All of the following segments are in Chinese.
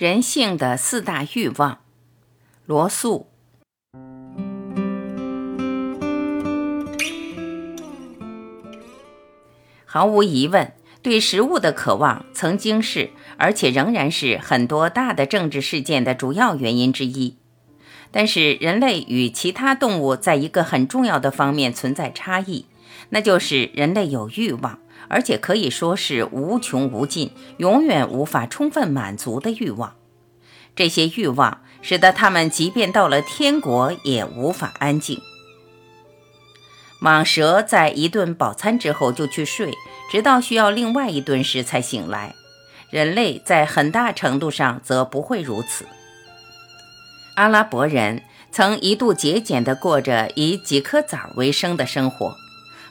人性的四大欲望，罗素。毫无疑问，对食物的渴望曾经是，而且仍然是很多大的政治事件的主要原因之一。但是，人类与其他动物在一个很重要的方面存在差异，那就是人类有欲望。而且可以说是无穷无尽、永远无法充分满足的欲望。这些欲望使得他们即便到了天国也无法安静。蟒蛇在一顿饱餐之后就去睡，直到需要另外一顿时才醒来。人类在很大程度上则不会如此。阿拉伯人曾一度节俭地过着以几颗枣为生的生活。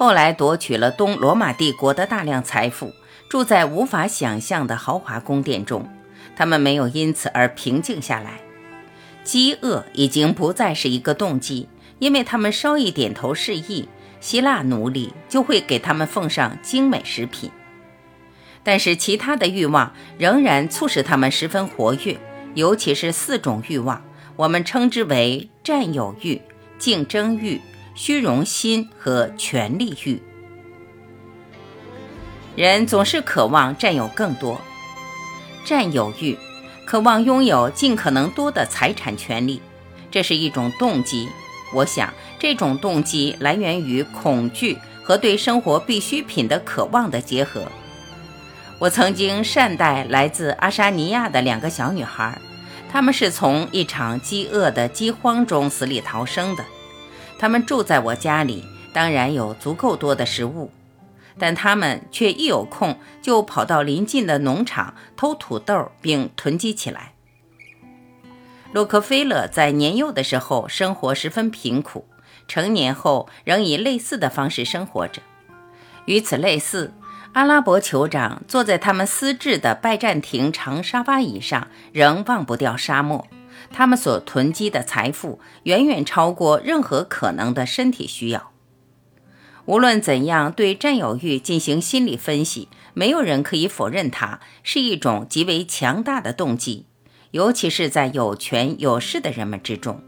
后来夺取了东罗马帝国的大量财富，住在无法想象的豪华宫殿中。他们没有因此而平静下来。饥饿已经不再是一个动机，因为他们稍一点头示意，希腊奴隶就会给他们奉上精美食品。但是其他的欲望仍然促使他们十分活跃，尤其是四种欲望，我们称之为占有欲、竞争欲。虚荣心和权力欲，人总是渴望占有更多。占有欲，渴望拥有尽可能多的财产权利，这是一种动机。我想，这种动机来源于恐惧和对生活必需品的渴望的结合。我曾经善待来自阿沙尼亚的两个小女孩，她们是从一场饥饿的饥荒中死里逃生的。他们住在我家里，当然有足够多的食物，但他们却一有空就跑到邻近的农场偷土豆并囤积起来。洛克菲勒在年幼的时候生活十分贫苦，成年后仍以类似的方式生活着。与此类似，阿拉伯酋长坐在他们私制的拜占庭长沙发椅上，仍忘不掉沙漠。他们所囤积的财富远远超过任何可能的身体需要。无论怎样对占有欲进行心理分析，没有人可以否认它是一种极为强大的动机，尤其是在有权有势的人们之中。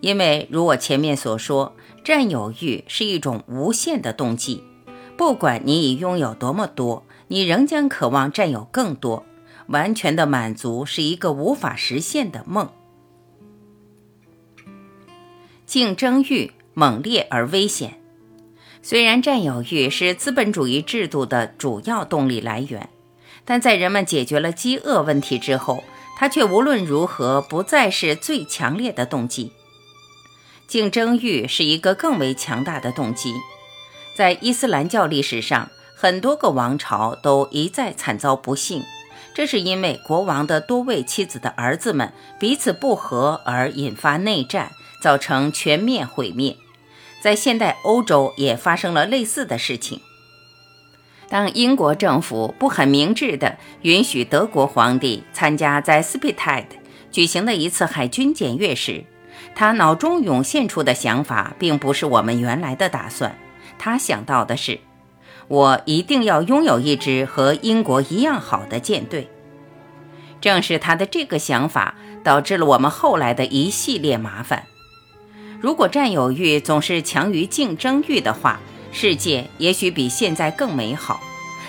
因为如我前面所说，占有欲是一种无限的动机，不管你已拥有多么多，你仍将渴望占有更多。完全的满足是一个无法实现的梦。竞争欲猛烈而危险。虽然占有欲是资本主义制度的主要动力来源，但在人们解决了饥饿问题之后，它却无论如何不再是最强烈的动机。竞争欲是一个更为强大的动机。在伊斯兰教历史上，很多个王朝都一再惨遭不幸。这是因为国王的多位妻子的儿子们彼此不和而引发内战，造成全面毁灭。在现代欧洲也发生了类似的事情。当英国政府不很明智地允许德国皇帝参加在斯皮泰德举行的一次海军检阅时，他脑中涌现出的想法并不是我们原来的打算。他想到的是。我一定要拥有一支和英国一样好的舰队。正是他的这个想法导致了我们后来的一系列麻烦。如果占有欲总是强于竞争欲的话，世界也许比现在更美好。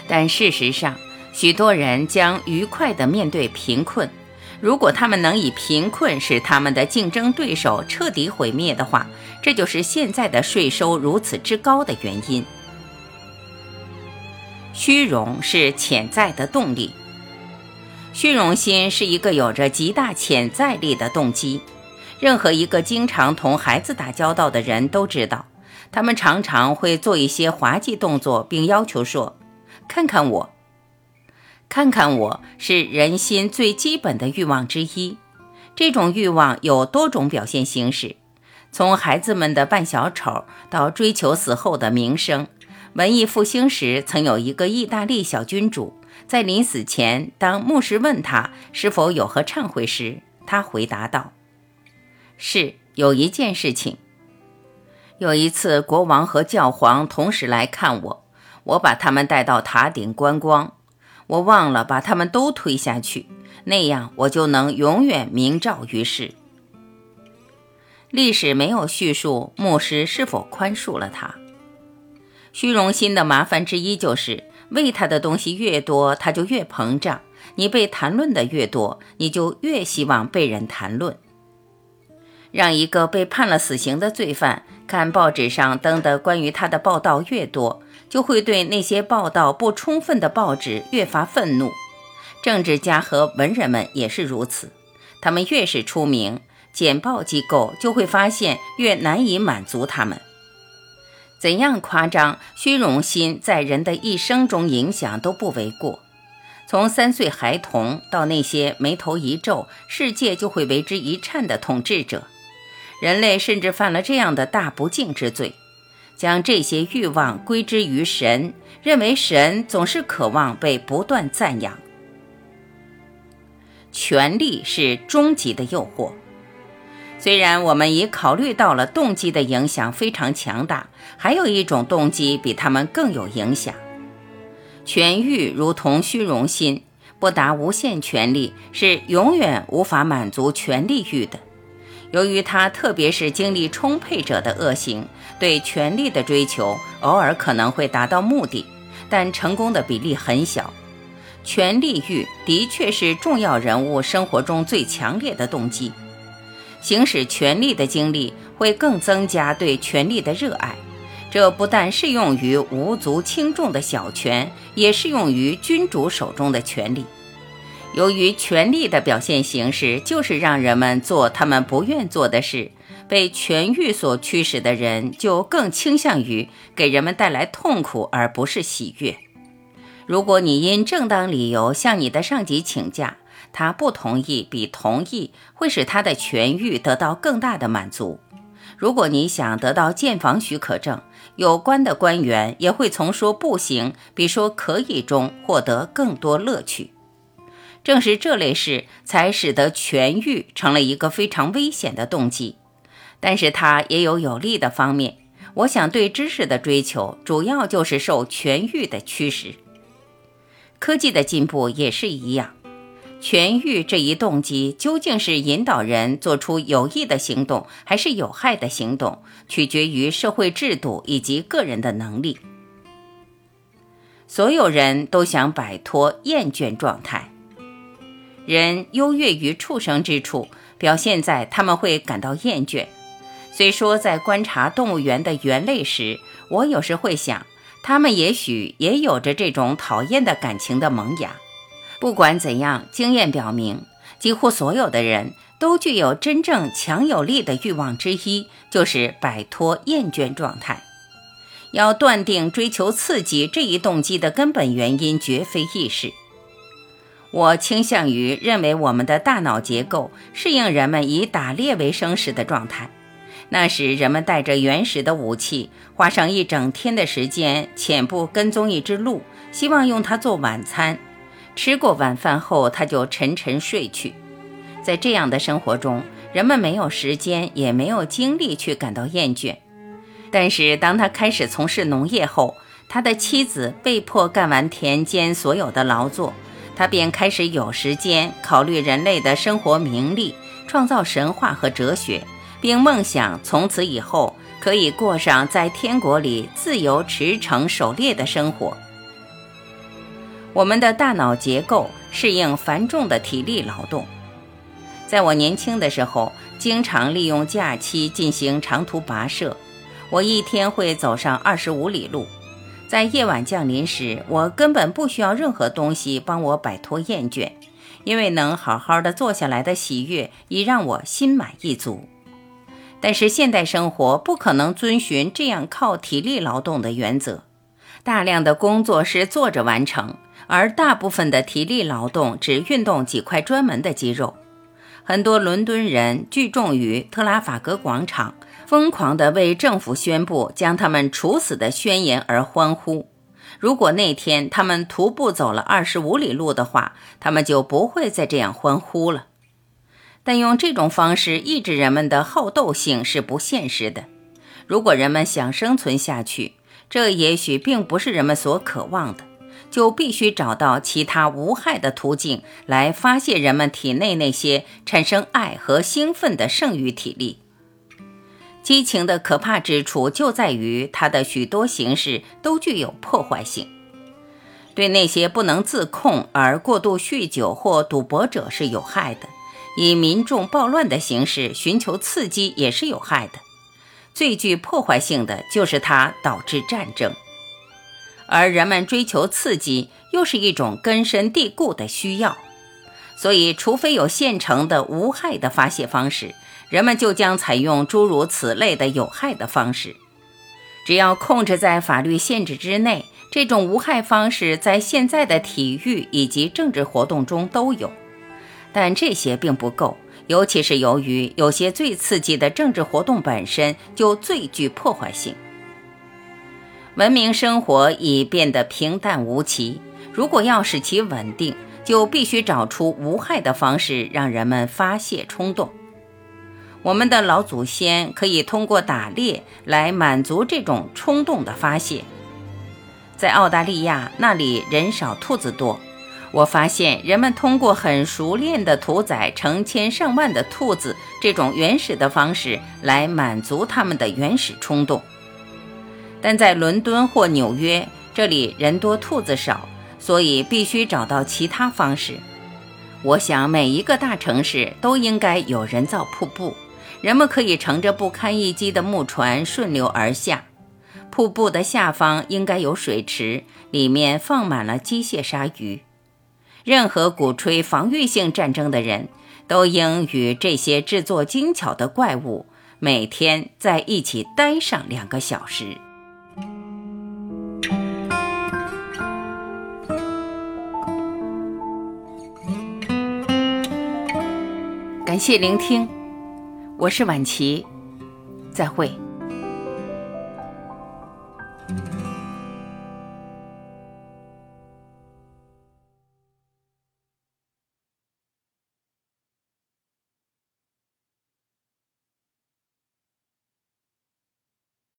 但事实上，许多人将愉快地面对贫困。如果他们能以贫困使他们的竞争对手彻底毁灭的话，这就是现在的税收如此之高的原因。虚荣是潜在的动力，虚荣心是一个有着极大潜在力的动机。任何一个经常同孩子打交道的人都知道，他们常常会做一些滑稽动作，并要求说：“看看我，看看我。”是人心最基本的欲望之一。这种欲望有多种表现形式，从孩子们的扮小丑到追求死后的名声。文艺复兴时，曾有一个意大利小君主，在临死前，当牧师问他是否有何忏悔时，他回答道：“是有一件事情。有一次，国王和教皇同时来看我，我把他们带到塔顶观光，我忘了把他们都推下去。那样我就能永远明照于世。历史没有叙述牧师是否宽恕了他。虚荣心的麻烦之一就是，喂他的东西越多，他就越膨胀。你被谈论的越多，你就越希望被人谈论。让一个被判了死刑的罪犯看报纸上登的关于他的报道越多，就会对那些报道不充分的报纸越发愤怒。政治家和文人们也是如此，他们越是出名，简报机构就会发现越难以满足他们。怎样夸张虚荣心在人的一生中影响都不为过。从三岁孩童到那些眉头一皱，世界就会为之一颤的统治者，人类甚至犯了这样的大不敬之罪，将这些欲望归之于神，认为神总是渴望被不断赞扬。权力是终极的诱惑，虽然我们已考虑到了动机的影响非常强大，还有一种动机比他们更有影响。权欲如同虚荣心，不达无限权力是永远无法满足权力欲的。由于它特别是精力充沛者的恶行，对权力的追求偶尔可能会达到目的，但成功的比例很小。权力欲的确是重要人物生活中最强烈的动机。行使权力的经历会更增加对权力的热爱。这不但适用于无足轻重的小权，也适用于君主手中的权力。由于权力的表现形式就是让人们做他们不愿做的事，被权欲所驱使的人就更倾向于给人们带来痛苦，而不是喜悦。如果你因正当理由向你的上级请假，他不同意比同意会使他的痊愈得到更大的满足。如果你想得到建房许可证，有关的官员也会从说不行比说可以中获得更多乐趣。正是这类事才使得痊愈成了一个非常危险的动机，但是它也有有利的方面。我想对知识的追求主要就是受痊愈的驱使。科技的进步也是一样。痊愈这一动机究竟是引导人做出有益的行动，还是有害的行动，取决于社会制度以及个人的能力。所有人都想摆脱厌倦状态。人优越于畜生之处，表现在他们会感到厌倦。虽说在观察动物园的猿类时，我有时会想，他们也许也有着这种讨厌的感情的萌芽。不管怎样，经验表明，几乎所有的人都具有真正强有力的欲望之一，就是摆脱厌倦状态。要断定追求刺激这一动机的根本原因，绝非易事。我倾向于认为，我们的大脑结构适应人们以打猎为生时的状态。那时，人们带着原始的武器，花上一整天的时间，潜步跟踪一只鹿，希望用它做晚餐。吃过晚饭后，他就沉沉睡去。在这样的生活中，人们没有时间，也没有精力去感到厌倦。但是，当他开始从事农业后，他的妻子被迫干完田间所有的劳作，他便开始有时间考虑人类的生活名利，创造神话和哲学，并梦想从此以后可以过上在天国里自由驰骋、狩猎的生活。我们的大脑结构适应繁重的体力劳动。在我年轻的时候，经常利用假期进行长途跋涉。我一天会走上二十五里路。在夜晚降临时，我根本不需要任何东西帮我摆脱厌倦，因为能好好的坐下来的喜悦已让我心满意足。但是现代生活不可能遵循这样靠体力劳动的原则，大量的工作是坐着完成。而大部分的体力劳动只运动几块专门的肌肉。很多伦敦人聚众于特拉法格广场，疯狂地为政府宣布将他们处死的宣言而欢呼。如果那天他们徒步走了二十五里路的话，他们就不会再这样欢呼了。但用这种方式抑制人们的好斗性是不现实的。如果人们想生存下去，这也许并不是人们所渴望的。就必须找到其他无害的途径来发泄人们体内那些产生爱和兴奋的剩余体力。激情的可怕之处就在于它的许多形式都具有破坏性。对那些不能自控而过度酗酒或赌博者是有害的，以民众暴乱的形式寻求刺激也是有害的。最具破坏性的就是它导致战争，而人们追求刺激又是一种根深蒂固的需要，所以除非有现成的无害的发泄方式，人们就将采用诸如此类的有害的方式。只要控制在法律限制之内。这种无害方式在现在的体育以及政治活动中都有，但这些并不够，尤其是由于有些最刺激的政治活动本身就最具破坏性。文明生活已变得平淡无奇，如果要使其稳定，就必须找出无害的方式让人们发泄冲动。我们的老祖先可以通过打猎来满足这种冲动的发泄。在澳大利亚，那里人少兔子多。我发现人们通过很熟练的屠宰成千上万的兔子这种原始的方式来满足他们的原始冲动。但在伦敦或纽约，这里人多兔子少，所以必须找到其他方式。我想每一个大城市都应该有人造瀑布，人们可以乘着不堪一击的木船顺流而下。瀑布的下方应该有水池，里面放满了机械鲨鱼。任何鼓吹防御性战争的人都应与这些制作精巧的怪物每天在一起待上两个小时。感谢聆听，我是晚琪，再会。